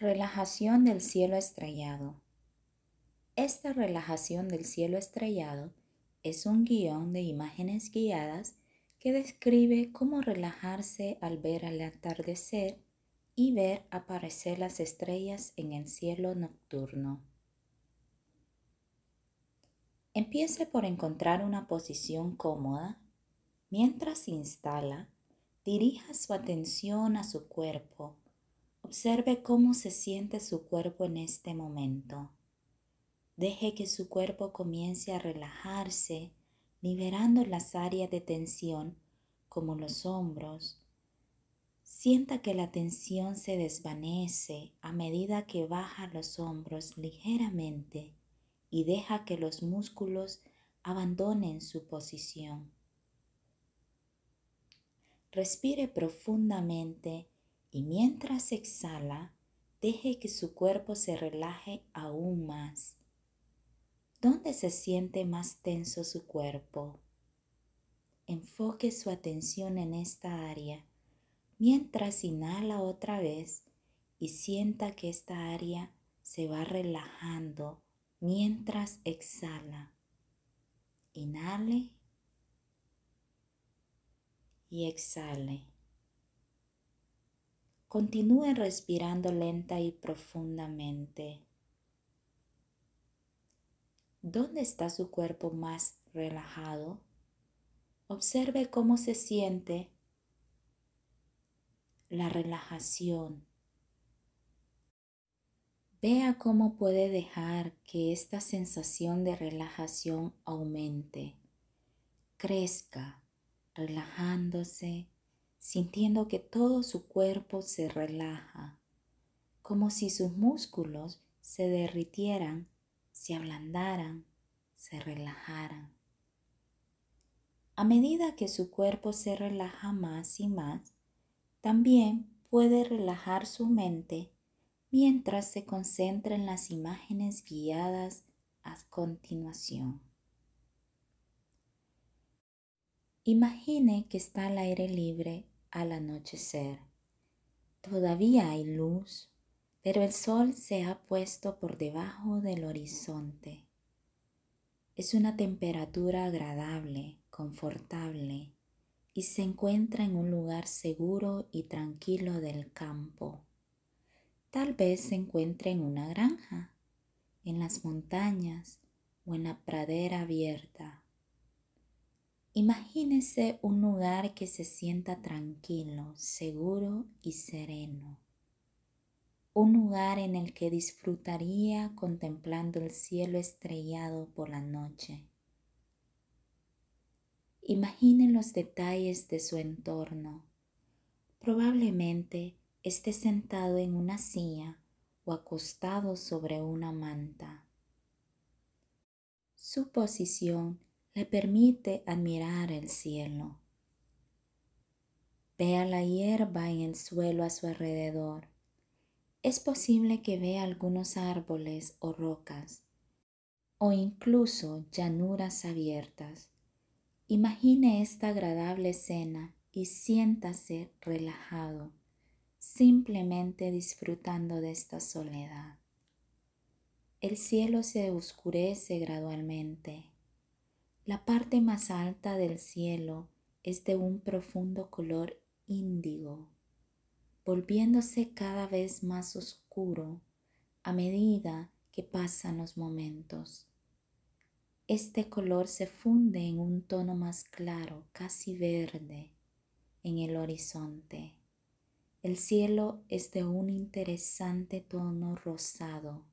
Relajación del cielo estrellado. Esta relajación del cielo estrellado es un guion de imágenes guiadas que describe cómo relajarse al ver el atardecer y ver aparecer las estrellas en el cielo nocturno. Empiece por encontrar una posición cómoda. Mientras se instala, dirija su atención a su cuerpo. Observe cómo se siente su cuerpo en este momento. Deje que su cuerpo comience a relajarse, liberando las áreas de tensión como los hombros. Sienta que la tensión se desvanece a medida que baja los hombros ligeramente y deja que los músculos abandonen su posición. Respire profundamente y mientras exhala, deje que su cuerpo se relaje aún más. ¿Dónde se siente más tenso su cuerpo? Enfoque su atención en esta área mientras inhala otra vez y sienta que esta área se va relajando mientras exhala. Inhale y exhale. Continúe respirando lenta y profundamente. ¿Dónde está su cuerpo más relajado? Observe cómo se siente la relajación Vea cómo puede dejar que esta sensación de relajación aumente, crezca, relajándose, sintiendo que todo su cuerpo se relaja, como si sus músculos se derritieran, se ablandaran, se relajaran. A medida que su cuerpo se relaja más y más, también puede relajar su mente mientras se concentra en las imágenes guiadas a continuación. Imagine que está al aire libre al anochecer. Todavía hay luz, pero el sol se ha puesto por debajo del horizonte. Es una temperatura agradable, confortable, y se encuentra en un lugar seguro y tranquilo del campo. Tal vez se encuentre en una granja, en las montañas o en la pradera abierta. Imagínese un lugar que se sienta tranquilo, seguro y sereno. Un lugar en el que disfrutaría contemplando el cielo estrellado por la noche. Imagine los detalles de su entorno. Probablemente esté sentado en una silla o acostado sobre una manta. Su posición le permite admirar el cielo. Vea la hierba en el suelo a su alrededor. Es posible que vea algunos árboles o rocas o incluso llanuras abiertas. Imagine esta agradable escena y siéntase relajado simplemente disfrutando de esta soledad. El cielo se oscurece gradualmente. La parte más alta del cielo es de un profundo color índigo, volviéndose cada vez más oscuro a medida que pasan los momentos. Este color se funde en un tono más claro, casi verde, en el horizonte. El cielo es de un interesante tono rosado,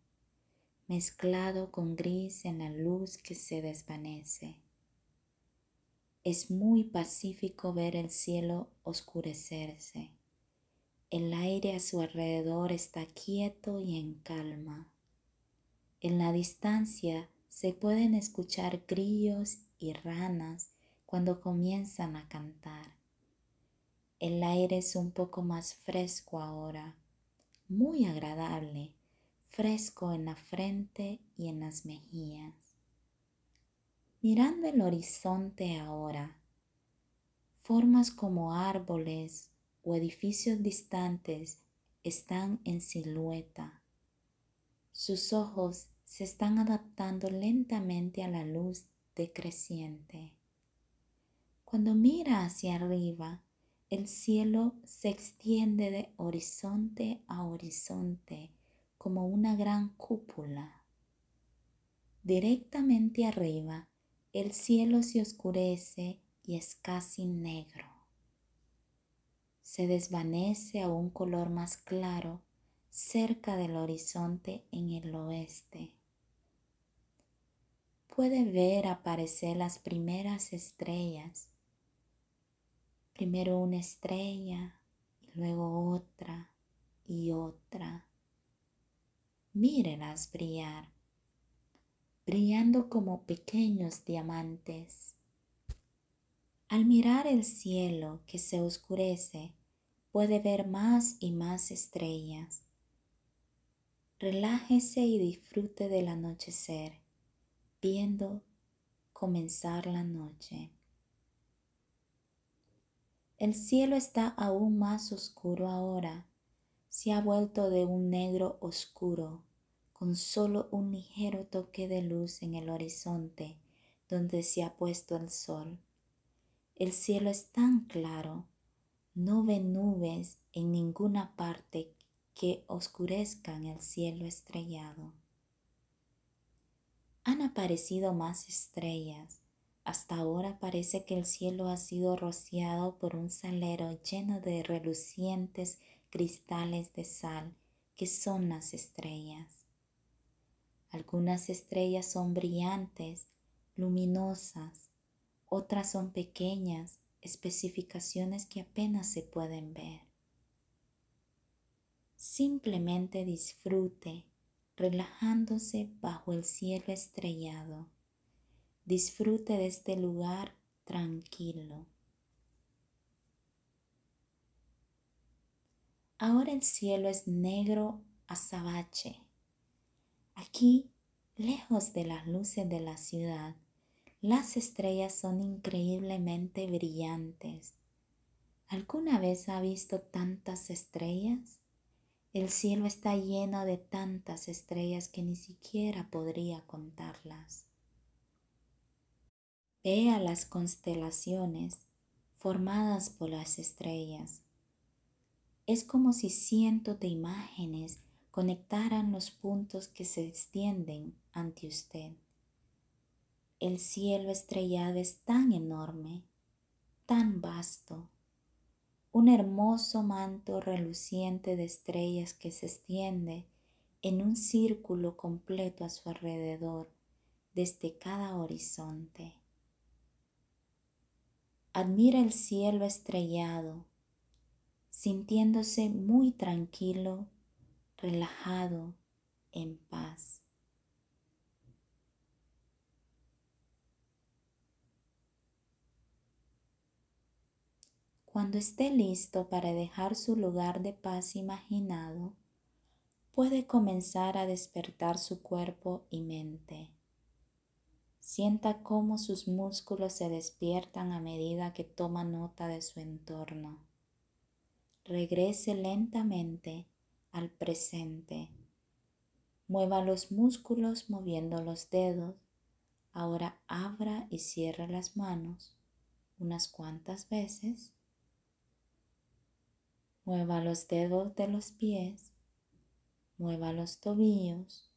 mezclado con gris en la luz que se desvanece. Es muy pacífico ver el cielo oscurecerse. El aire a su alrededor está quieto y en calma. En la distancia se pueden escuchar grillos y ranas cuando comienzan a cantar. El aire es un poco más fresco ahora, muy agradable, fresco en la frente y en las mejillas. Mirando el horizonte ahora, formas como árboles o edificios distantes están en silueta. Sus ojos se están adaptando lentamente a la luz decreciente. Cuando mira hacia arriba, el cielo se extiende de horizonte a horizonte como una gran cúpula. Directamente arriba, el cielo se oscurece y es casi negro. Se desvanece a un color más claro cerca del horizonte en el oeste. Puede ver aparecer las primeras estrellas. Primero una estrella y luego otra y otra. Mírelas brillar, brillando como pequeños diamantes. Al mirar el cielo que se oscurece, puede ver más y más estrellas. Relájese y disfrute del anochecer, viendo comenzar la noche. El cielo está aún más oscuro ahora, se ha vuelto de un negro oscuro, con solo un ligero toque de luz en el horizonte donde se ha puesto el sol. El cielo es tan claro, no ve nubes en ninguna parte que oscurezcan el cielo estrellado. Han aparecido más estrellas. Hasta ahora parece que el cielo ha sido rociado por un salero lleno de relucientes cristales de sal que son las estrellas. Algunas estrellas son brillantes, luminosas, otras son pequeñas, especificaciones que apenas se pueden ver. Simplemente disfrute relajándose bajo el cielo estrellado. Disfrute de este lugar tranquilo. Ahora el cielo es negro azabache. Aquí, lejos de las luces de la ciudad, las estrellas son increíblemente brillantes. ¿Alguna vez ha visto tantas estrellas? El cielo está lleno de tantas estrellas que ni siquiera podría contarlas. Vea las constelaciones formadas por las estrellas. Es como si cientos de imágenes conectaran los puntos que se extienden ante usted. El cielo estrellado es tan enorme, tan vasto, un hermoso manto reluciente de estrellas que se extiende en un círculo completo a su alrededor desde cada horizonte. Admira el cielo estrellado, sintiéndose muy tranquilo, relajado, en paz. Cuando esté listo para dejar su lugar de paz imaginado, puede comenzar a despertar su cuerpo y mente. Sienta cómo sus músculos se despiertan a medida que toma nota de su entorno. Regrese lentamente al presente. Mueva los músculos moviendo los dedos. Ahora abra y cierre las manos unas cuantas veces Mueva los dedos de los pies, mueva los tobillos,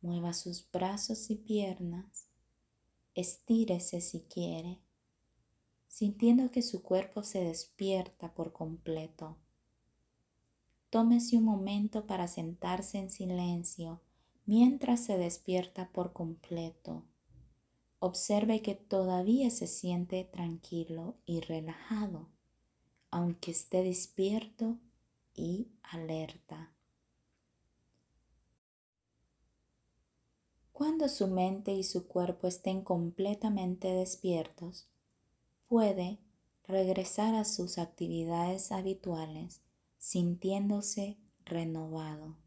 mueva sus brazos y piernas, estírese si quiere, sintiendo que su cuerpo se despierta por completo. Tómese un momento para sentarse en silencio mientras se despierta por completo. Observe que todavía se siente tranquilo y relajado aunque esté despierto y alerta. Cuando su mente y su cuerpo estén completamente despiertos, puede regresar a sus actividades habituales sintiéndose renovado.